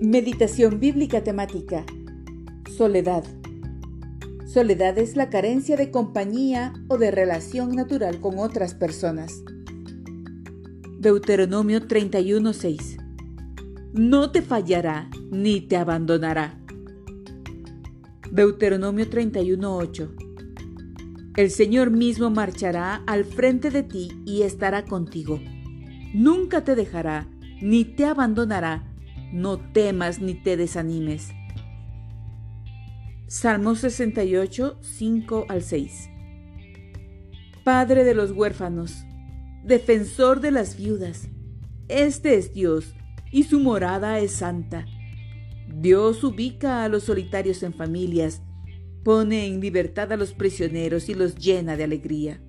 Meditación bíblica temática. Soledad. Soledad es la carencia de compañía o de relación natural con otras personas. Deuteronomio 31:6. No te fallará ni te abandonará. Deuteronomio 31:8. El Señor mismo marchará al frente de ti y estará contigo. Nunca te dejará ni te abandonará no temas ni te desanimes. Salmo 68, 5 al 6. Padre de los huérfanos, defensor de las viudas, este es Dios y su morada es santa. Dios ubica a los solitarios en familias, pone en libertad a los prisioneros y los llena de alegría.